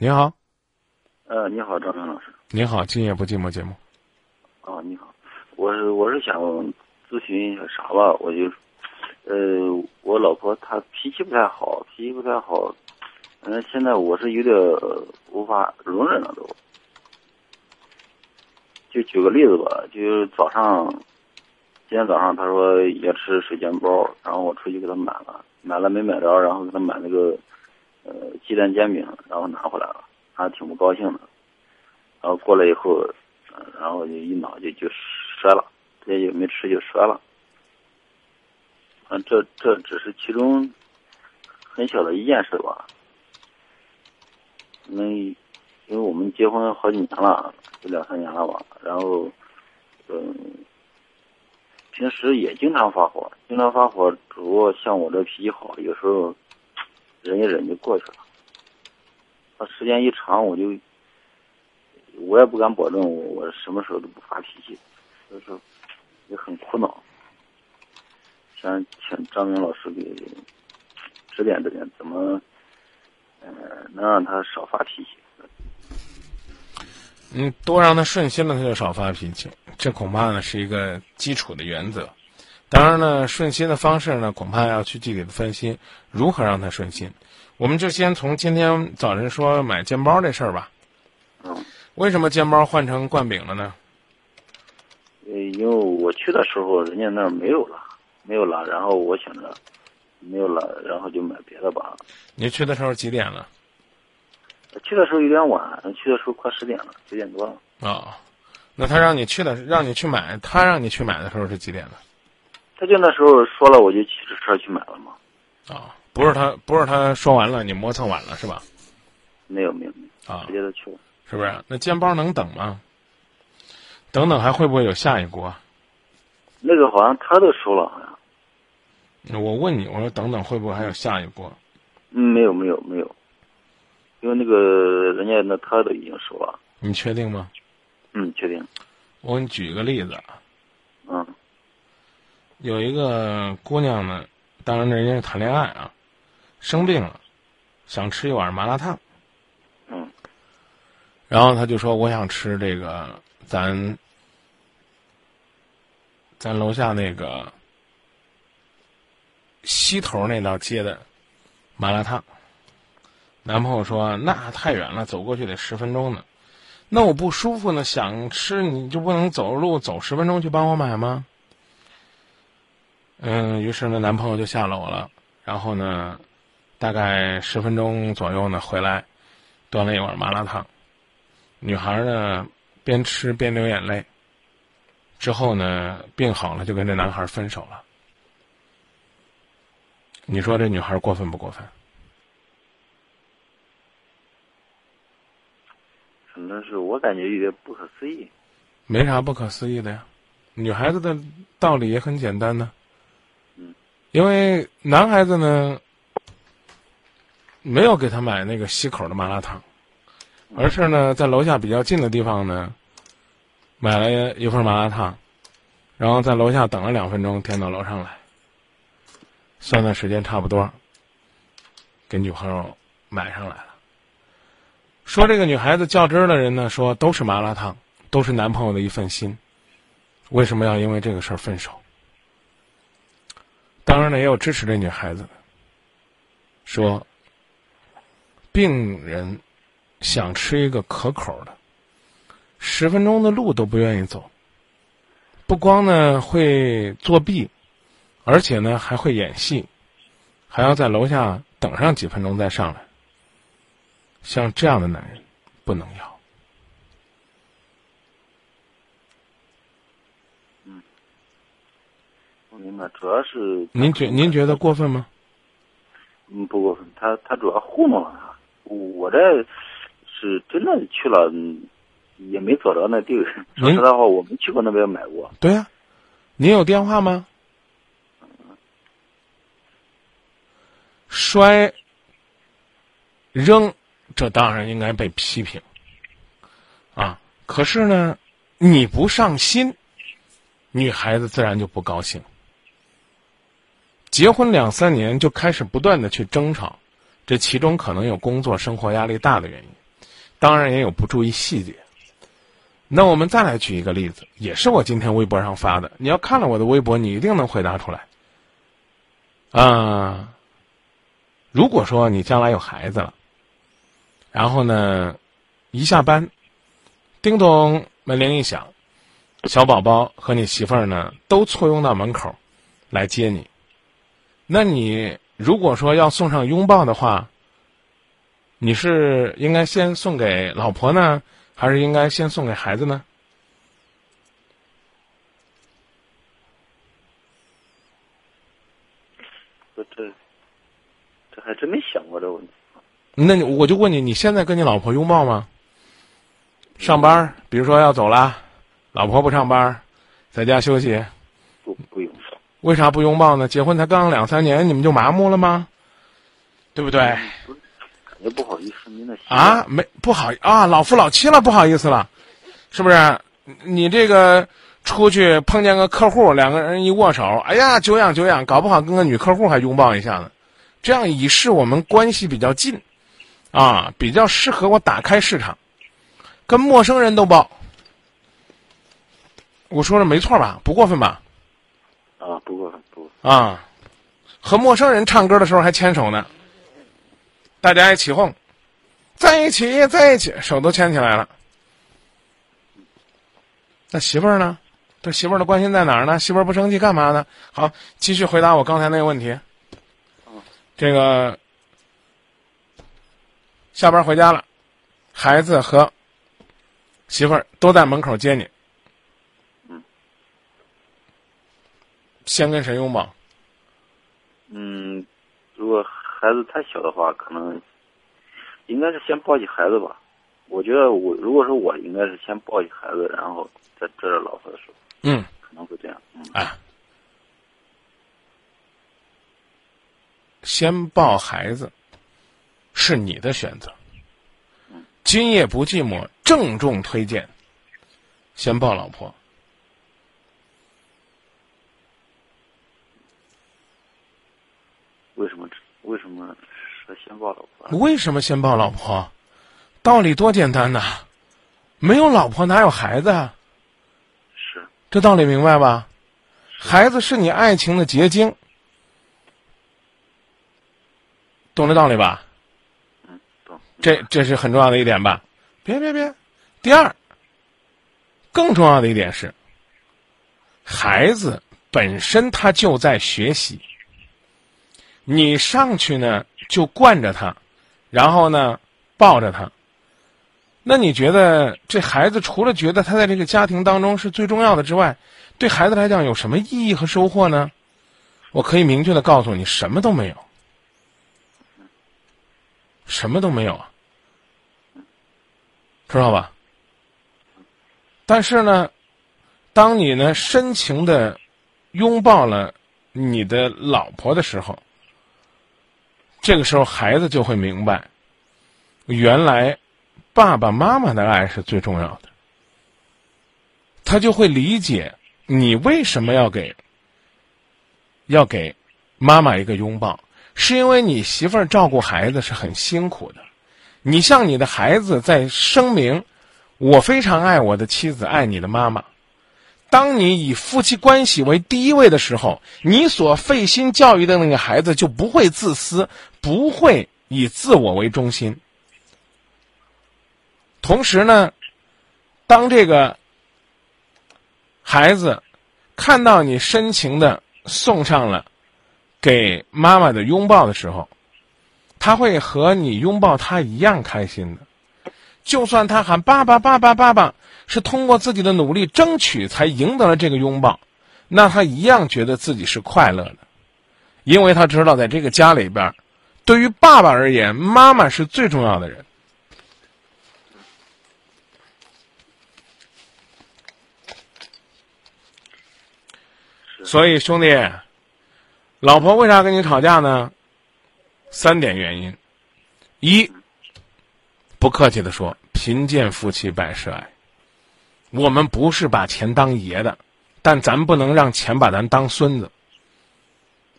你好，呃，你好，张明老师。你好，今夜不寂寞节目。啊，你好，我是我是想咨询一下啥吧？我就，呃，我老婆她脾气不太好，脾气不太好，嗯，现在我是有点无法容忍了都。就举个例子吧，就是早上，今天早上她说要吃水煎包，然后我出去给她买了，买了没买着，然后给她买那个，呃，鸡蛋煎饼，然后拿回来了，还挺不高兴的。然后过来以后，然后就一恼就就摔了，直接也没吃就摔了。嗯，这这只是其中很小的一件事吧。那因为我们结婚好几年了，就两三年了吧。然后，嗯，平时也经常发火，经常发火。只不过像我这脾气好，有时候忍一忍就过去了。他时间一长，我就。我也不敢保证我我什么时候都不发脾气，所以说也很苦恼。想请张明老师给指点指点，怎么呃能让他少发脾气？嗯，多让他顺心了，他就少发脾气。这恐怕呢是一个基础的原则。当然呢，顺心的方式呢，恐怕要去具体的分析如何让他顺心。我们就先从今天早晨说买煎包这事儿吧。嗯。为什么煎包换成灌饼了呢？呃，因为我去的时候人家那儿没有了，没有了，然后我想着没有了，然后就买别的吧。你去的时候几点了？去的时候有点晚，去的时候快十点了，九点多了。啊，那他让你去的，让你去买，他让你去买的时候是几点了？他就那时候说了，我就骑着车去买了嘛。啊，不是他，不是他说完了，你磨蹭晚了是吧？没有，没有，没有，啊，直接就去了。是不是？那煎包能等吗？等等，还会不会有下一锅？那个好像他都收了，好像。我问你，我说等等，会不会还有下一锅？嗯，没有，没有，没有。因为那个人家那他都已经收了。你确定吗？嗯，确定。我给你举一个例子。嗯。有一个姑娘呢，当然人家是谈恋爱啊，生病了，想吃一碗麻辣烫。嗯然后他就说：“我想吃这个咱咱楼下那个西头那道街的麻辣烫。”男朋友说：“那太远了，走过去得十分钟呢。那我不舒服呢，想吃你就不能走路走十分钟去帮我买吗？”嗯，于是呢，男朋友就下楼了。然后呢，大概十分钟左右呢，回来端了一碗麻辣烫。女孩呢，边吃边流眼泪。之后呢，病好了就跟这男孩分手了。你说这女孩过分不过分？反正是我感觉有点不可思议。没啥不可思议的呀，女孩子的道理也很简单呢。嗯。因为男孩子呢，没有给他买那个西口的麻辣烫。而是呢，在楼下比较近的地方呢，买了一份麻辣烫，然后在楼下等了两分钟，点到楼上来，算算时间差不多，给女朋友买上来了。说这个女孩子较真儿的人呢，说都是麻辣烫，都是男朋友的一份心，为什么要因为这个事儿分手？当然了，也有支持这女孩子的，说病人。想吃一个可口的，十分钟的路都不愿意走。不光呢会作弊，而且呢还会演戏，还要在楼下等上几分钟再上来。像这样的男人，不能要。嗯，我明白，主要是您觉您觉得过分吗？嗯，不过分。他他主要糊弄了他，我这。是真的去了，也没找着那地儿。说实在话，我没去过那边买过。对呀，您有电话吗？摔、扔，这当然应该被批评。啊，可是呢，你不上心，女孩子自然就不高兴。结婚两三年就开始不断的去争吵，这其中可能有工作生活压力大的原因。当然也有不注意细节。那我们再来举一个例子，也是我今天微博上发的。你要看了我的微博，你一定能回答出来。啊，如果说你将来有孩子了，然后呢，一下班，叮咚，门铃一响，小宝宝和你媳妇儿呢都簇拥到门口来接你，那你如果说要送上拥抱的话，你是应该先送给老婆呢？还是应该先送给孩子呢？这这这还真没想过这个问题。那你我就问你，你现在跟你老婆拥抱吗？上班，比如说要走了，老婆不上班，在家休息。为啥不拥抱呢？结婚才刚两三年，你们就麻木了吗？对不对？感觉不好意思，您的啊，没不好啊，老夫老妻了，不好意思了，是不是？你这个出去碰见个客户，两个人一握手，哎呀，久仰久仰，搞不好跟个女客户还拥抱一下呢，这样以示我们关系比较近，啊，比较适合我打开市场，跟陌生人都抱，我说的没错吧？不过分吧？啊，和陌生人唱歌的时候还牵手呢。大家一起哄，在一起，在一起，手都牵起来了。那媳妇儿呢？这媳妇儿的关心在哪儿呢？媳妇儿不生气干嘛呢？好，继续回答我刚才那个问题。这个下班回家了，孩子和媳妇儿都在门口接你。嗯。先跟谁拥抱？嗯，如果。孩子太小的话，可能应该是先抱起孩子吧。我觉得我如果说我应该是先抱起孩子，然后再拽着老婆的手。嗯，可能会这样。嗯，哎，先抱孩子是你的选择。嗯，今夜不寂寞，郑重推荐先抱老婆。为什么？为什么说先抱老婆？为什么先抱老婆？道理多简单呐！没有老婆哪有孩子？啊？是。这道理明白吧？孩子是你爱情的结晶，懂这道理吧？嗯，懂。这这是很重要的一点吧？别别别！第二，更重要的一点是，孩子本身他就在学习。你上去呢，就惯着他，然后呢，抱着他。那你觉得这孩子除了觉得他在这个家庭当中是最重要的之外，对孩子来讲有什么意义和收获呢？我可以明确的告诉你，什么都没有，什么都没有啊，知道吧？但是呢，当你呢深情的拥抱了你的老婆的时候。这个时候，孩子就会明白，原来爸爸妈妈的爱是最重要的。他就会理解你为什么要给要给妈妈一个拥抱，是因为你媳妇儿照顾孩子是很辛苦的。你向你的孩子在声明：“我非常爱我的妻子，爱你的妈妈。”当你以夫妻关系为第一位的时候，你所费心教育的那个孩子就不会自私，不会以自我为中心。同时呢，当这个孩子看到你深情的送上了给妈妈的拥抱的时候，他会和你拥抱他一样开心的。就算他喊爸爸爸爸爸爸，是通过自己的努力争取才赢得了这个拥抱，那他一样觉得自己是快乐的，因为他知道在这个家里边，对于爸爸而言，妈妈是最重要的人。所以兄弟，老婆为啥跟你吵架呢？三点原因，一。不客气的说，贫贱夫妻百事哀。我们不是把钱当爷的，但咱不能让钱把咱当孙子。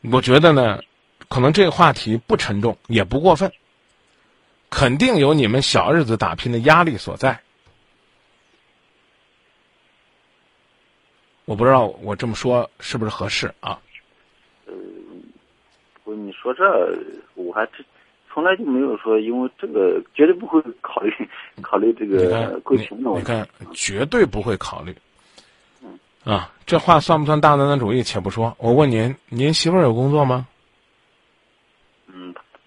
我觉得呢，可能这个话题不沉重，也不过分。肯定有你们小日子打拼的压力所在。我不知道我这么说是不是合适啊？呃，不你说这，我还真从来就没有说，因为这个绝对不会考虑考虑这个贵平的问你。看，绝对不会考虑。啊，这话算不算大男子主义？且不说，我问您，您媳妇儿有工作吗？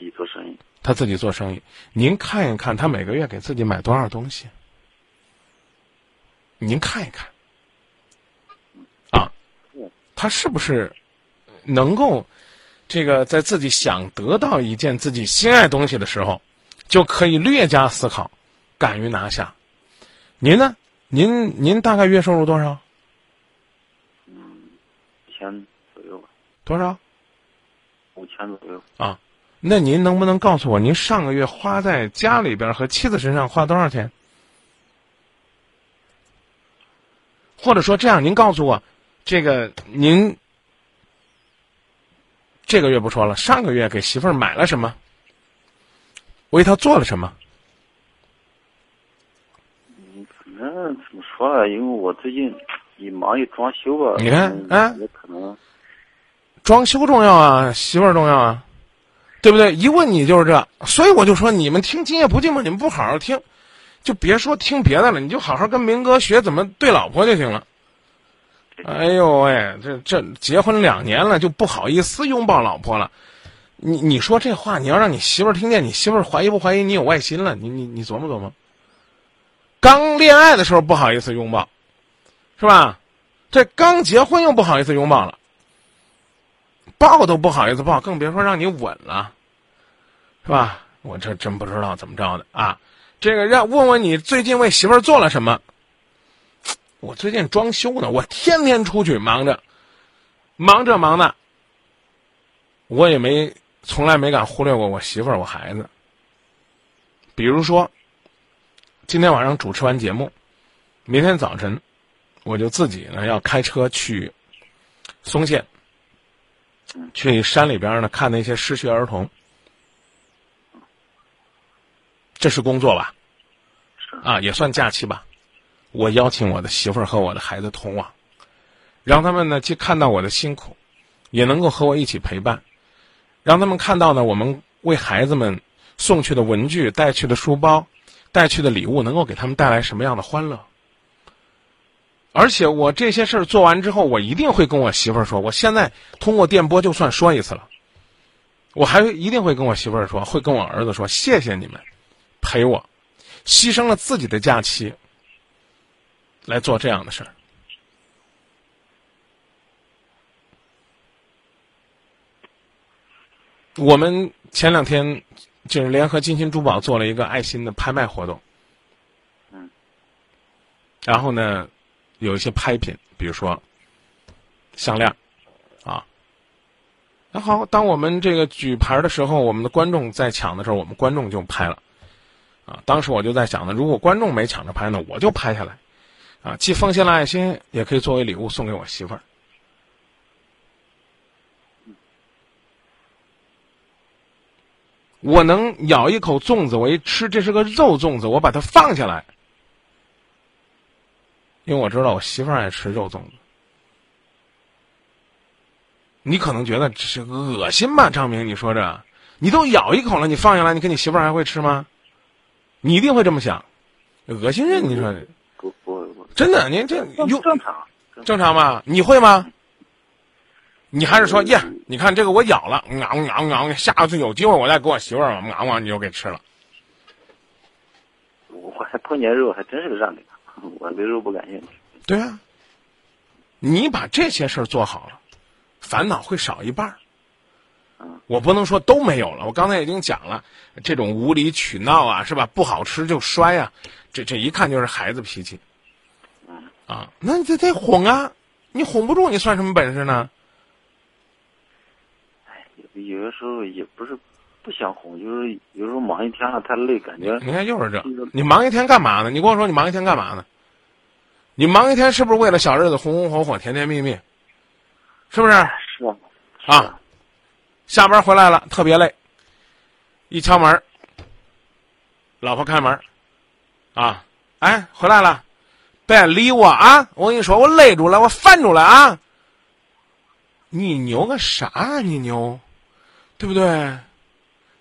自己做生意，他自己做生意，您看一看，他每个月给自己买多少东西？您看一看，啊，他是不是能够这个在自己想得到一件自己心爱东西的时候，就可以略加思考，敢于拿下？您呢？您您大概月收入多少？一千左右吧，多少？五千左右。啊，那您能不能告诉我，您上个月花在家里边和妻子身上花多少钱？或者说这样，您告诉我，这个您这个月不说了，上个月给媳妇儿买了什么？为她做了什么？嗯，反正怎么说呢？因为我最近也忙于装修吧，你看嗯啊也可能装修重要啊，媳妇儿重要啊，对不对？一问你就是这，所以我就说你们听《今夜不寂寞》，你们不好好听，就别说听别的了，你就好好跟明哥学怎么对老婆就行了。哎呦喂，这这结婚两年了，就不好意思拥抱老婆了。你你说这话，你要让你媳妇儿听见，你媳妇儿怀疑不怀疑你有外心了？你你你琢磨琢磨。刚恋爱的时候不好意思拥抱，是吧？这刚结婚又不好意思拥抱了。抱都不好意思抱，更别说让你吻了，是吧？我这真不知道怎么着的啊！这个让问问你最近为媳妇儿做了什么？我最近装修呢，我天天出去忙着，忙着忙的，我也没从来没敢忽略过我媳妇儿、我孩子。比如说，今天晚上主持完节目，明天早晨我就自己呢要开车去松县。去山里边呢看那些失学儿童，这是工作吧？是啊，也算假期吧。我邀请我的媳妇儿和我的孩子同往，让他们呢既看到我的辛苦，也能够和我一起陪伴，让他们看到呢我们为孩子们送去的文具、带去的书包、带去的礼物，能够给他们带来什么样的欢乐。而且我这些事儿做完之后，我一定会跟我媳妇儿说，我现在通过电波就算说一次了，我还一定会跟我媳妇儿说，会跟我儿子说，谢谢你们陪我，牺牲了自己的假期来做这样的事儿。我们前两天就是联合金鑫珠宝做了一个爱心的拍卖活动，嗯，然后呢。有一些拍品，比如说项链，啊。然后当我们这个举牌的时候，我们的观众在抢的时候，我们观众就拍了，啊。当时我就在想呢，如果观众没抢着拍呢，我就拍下来，啊，既奉献了爱心，也可以作为礼物送给我媳妇儿。我能咬一口粽子，我一吃，这是个肉粽子，我把它放下来。因为我知道我媳妇儿爱吃肉粽子，你可能觉得这是恶心吧，张明？你说这，你都咬一口了，你放下来，你跟你媳妇儿还会吃吗？你一定会这么想，恶心人！你说不不不，真的，您这正正常，正常吗？你会吗？你还是说耶？你看这个我咬了，咬咬咬，下次有机会我再给我媳妇儿咬咬，你就给吃了。我还碰见肉还真是个让的，我对肉不感兴趣。对啊，你把这些事儿做好了，烦恼会少一半儿。我不能说都没有了，我刚才已经讲了，这种无理取闹啊，是吧？不好吃就摔啊，这这一看就是孩子脾气。啊，那你这得哄啊，你哄不住，你算什么本事呢？有的时候也不是不想哄，就是有时候忙一天了太累，感觉你看又是这，你忙一天干嘛呢？你跟我说你忙一天干嘛呢？你忙一天是不是为了小日子红红火火、甜甜蜜蜜？是不是？是啊，啊，下班回来了特别累，一敲门，老婆开门，啊，哎，回来了，别理我啊！我跟你说，我累住了，我烦住了啊！你牛个啥啊？你牛，对不对？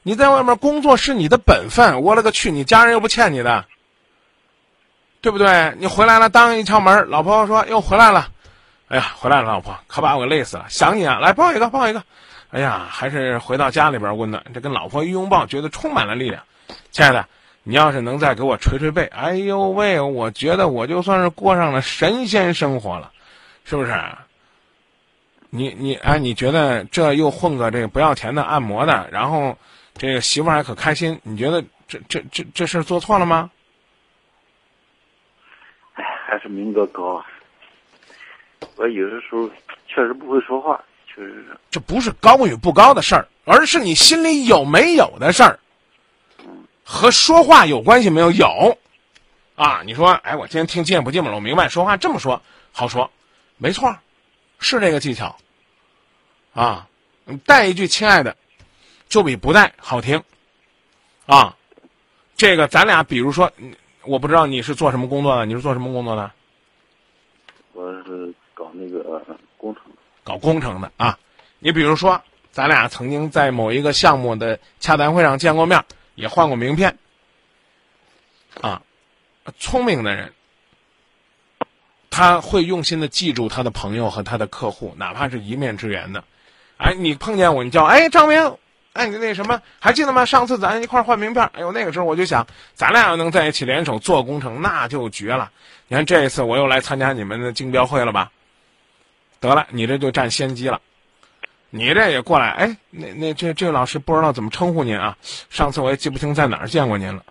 你在外面工作是你的本分，我勒个去！你家人又不欠你的，对不对？你回来了，当一敲门，老婆说又回来了，哎呀，回来了，老婆，可把我累死了，想你啊，来抱一个，抱一个，哎呀，还是回到家里边温暖，这跟老婆一拥抱，觉得充满了力量。亲爱的，你要是能再给我捶捶背，哎呦喂，我觉得我就算是过上了神仙生活了，是不是？你你哎，你觉得这又混个这个不要钱的按摩的，然后。这个媳妇还可开心，你觉得这这这这事做错了吗？哎，还是明哥高。我有的时候确实不会说话，确实是。这不是高与不高的事儿，而是你心里有没有的事儿。和说话有关系没有？有。啊，你说，哎，我今天听见不见了，我明白说话这么说好说，没错，是这个技巧。啊，带一句亲爱的。就比不带好听，啊，这个咱俩比如说，我不知道你是做什么工作的，你是做什么工作的？我是搞那个工程，搞工程的啊。你比如说，咱俩曾经在某一个项目的洽谈会上见过面，也换过名片，啊，聪明的人，他会用心的记住他的朋友和他的客户，哪怕是一面之缘的。哎，你碰见我，你叫哎张明。哎，你那什么还记得吗？上次咱一块换名片，哎呦，那个时候我就想，咱俩要能在一起联手做工程，那就绝了。你看这一次我又来参加你们的竞标会了吧？得了，你这就占先机了。你这也过来，哎，那那这这位老师不知道怎么称呼您啊？上次我也记不清在哪儿见过您了。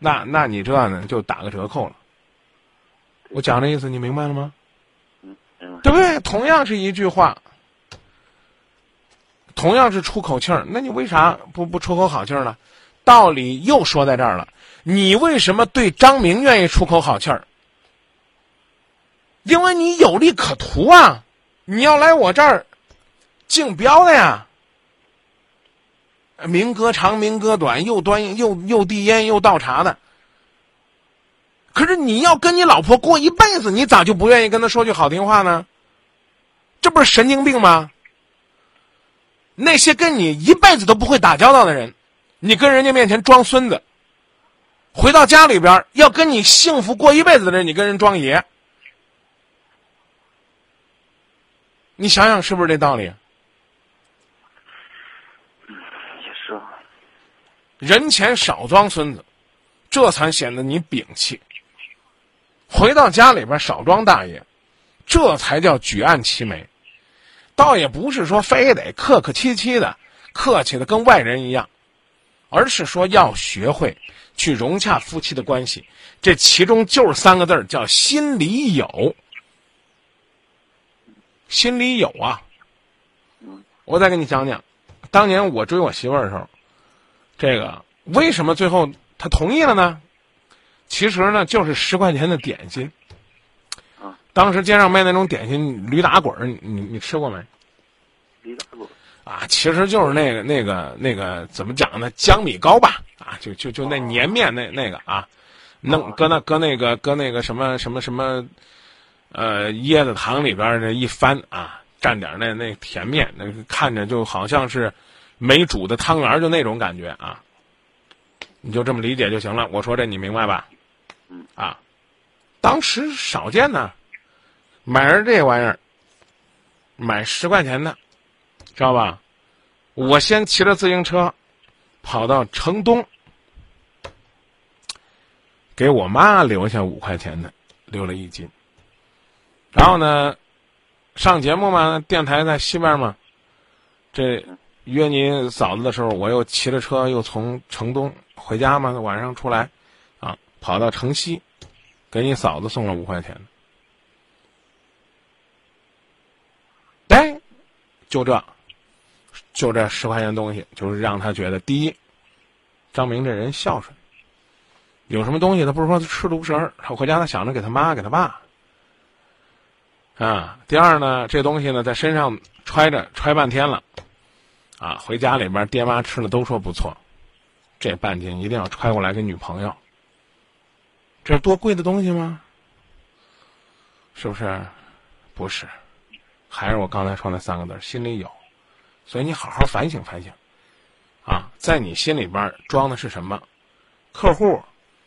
那那你这呢就打个折扣了。我讲这意思你明白了吗？嗯，对不对？同样是一句话。同样是出口气儿，那你为啥不不出口好气儿呢？道理又说在这儿了，你为什么对张明愿意出口好气儿？因为你有利可图啊！你要来我这儿竞标的呀，明哥长明哥短，又端又又递烟又倒茶的。可是你要跟你老婆过一辈子，你咋就不愿意跟她说句好听话呢？这不是神经病吗？那些跟你一辈子都不会打交道的人，你跟人家面前装孙子；回到家里边要跟你幸福过一辈子的人，你跟人装爷。你想想是不是这道理？也是啊。人前少装孙子，这才显得你摒气；回到家里边少装大爷，这才叫举案齐眉。倒也不是说非得客客气气的，客气的跟外人一样，而是说要学会去融洽夫妻的关系。这其中就是三个字儿，叫心里有。心里有啊。我再给你讲讲，当年我追我媳妇儿的时候，这个为什么最后她同意了呢？其实呢，就是十块钱的点心。当时街上卖那种点心驴打滚儿，你你吃过没？驴打滚啊，其实就是那个那个那个怎么讲呢？江米糕吧，啊，就就就那粘面那那个啊，弄搁那搁那个搁那个什么什么什么，呃，椰子糖里边这一翻啊，蘸点那那甜面，那看着就好像是没煮的汤圆，就那种感觉啊。你就这么理解就行了。我说这你明白吧？嗯啊，当时少见呢。买着这玩意儿，买十块钱的，知道吧？我先骑着自行车，跑到城东，给我妈留下五块钱的，留了一斤。然后呢，上节目嘛，电台在西边嘛，这约你嫂子的时候，我又骑着车又从城东回家嘛，晚上出来，啊，跑到城西，给你嫂子送了五块钱的。就这，就这十块钱东西，就是让他觉得第一，张明这人孝顺，有什么东西他不是说他吃独食，他回家他想着给他妈给他爸。啊，第二呢，这东西呢在身上揣着揣半天了，啊，回家里边爹妈吃了都说不错，这半斤一定要揣过来给女朋友。这是多贵的东西吗？是不是？不是，还是我刚才说那三个字，心里有。所以你好好反省反省，啊，在你心里边装的是什么？客户、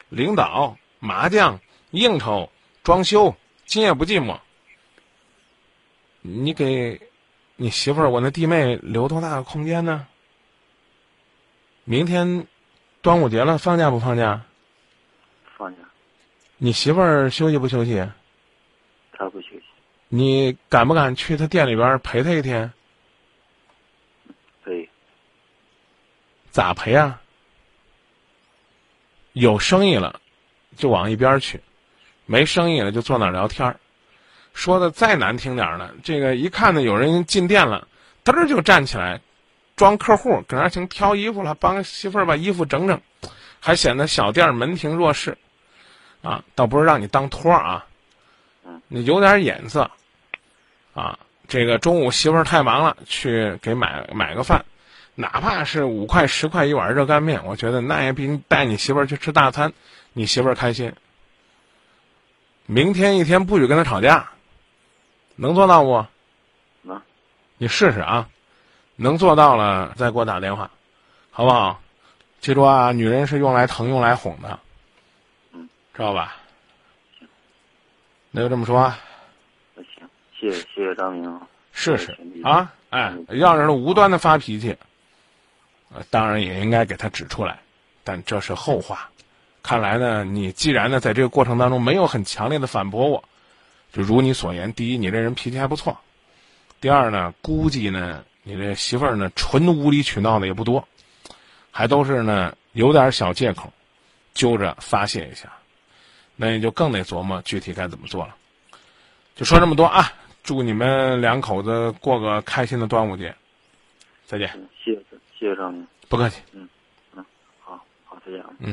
领导、麻将、应酬、装修，今夜不寂寞。你给你媳妇儿，我那弟妹留多大的空间呢？明天端午节了，放假不放假？放假，你媳妇儿休息不休息？她不休息，你敢不敢去他店里边陪他一天？可以，咋陪啊？有生意了，就往一边去；没生意了，就坐那儿聊天儿。说的再难听点儿呢，这个一看呢有人进店了，嘚儿就站起来，装客户，搁那儿请挑衣服了，帮媳妇儿把衣服整整，还显得小店儿门庭若市。啊，倒不是让你当托儿啊，你有点眼色。啊，这个中午媳妇儿太忙了，去给买买个饭。哪怕是五块十块一碗热干面，我觉得那也比你带你媳妇儿去吃大餐，你媳妇儿开心。明天一天不许跟他吵架，能做到不？能。你试试啊，能做到了再给我打电话，好不好？记住啊，女人是用来疼、用来哄的，嗯，知道吧？那就这么说。谢谢谢谢张明。试试啊，哎，让人无端的发脾气。呃，当然也应该给他指出来，但这是后话。看来呢，你既然呢在这个过程当中没有很强烈的反驳我，就如你所言，第一，你这人脾气还不错；第二呢，估计呢你这媳妇儿呢纯无理取闹的也不多，还都是呢有点小借口，揪着发泄一下，那你就更得琢磨具体该怎么做了。就说这么多啊！祝你们两口子过个开心的端午节，再见。谢谢，谢谢张明。不客气。嗯，嗯，好，好，再见啊。嗯。